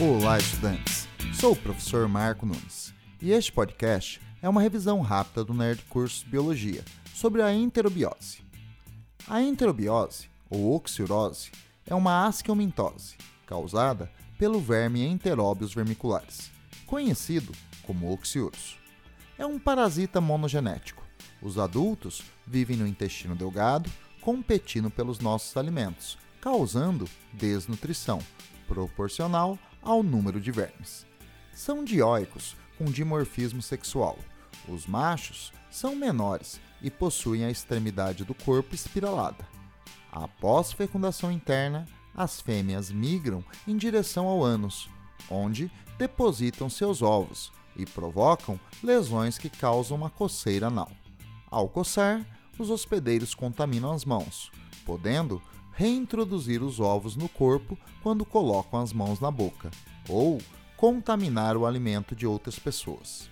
Olá, estudantes! Sou o professor Marco Nunes e este podcast é uma revisão rápida do Nerd Curso Biologia sobre a enterobiose. A enterobiose, ou oxiurose, é uma asquilmintose causada pelo verme Enterobius vermiculares, conhecido como oxiurus. É um parasita monogenético. Os adultos vivem no intestino delgado, competindo pelos nossos alimentos, causando desnutrição, proporcional ao número de vermes. São dioicos com dimorfismo sexual. Os machos são menores e possuem a extremidade do corpo espiralada. Após fecundação interna, as fêmeas migram em direção ao ânus, onde depositam seus ovos e provocam lesões que causam uma coceira anal. Ao coçar, os hospedeiros contaminam as mãos, podendo reintroduzir os ovos no corpo quando colocam as mãos na boca, ou contaminar o alimento de outras pessoas.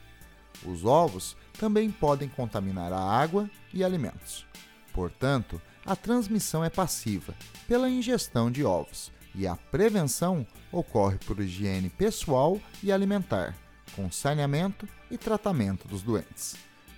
Os ovos também podem contaminar a água e alimentos. Portanto, a transmissão é passiva pela ingestão de ovos e a prevenção ocorre por higiene pessoal e alimentar, com saneamento e tratamento dos doentes.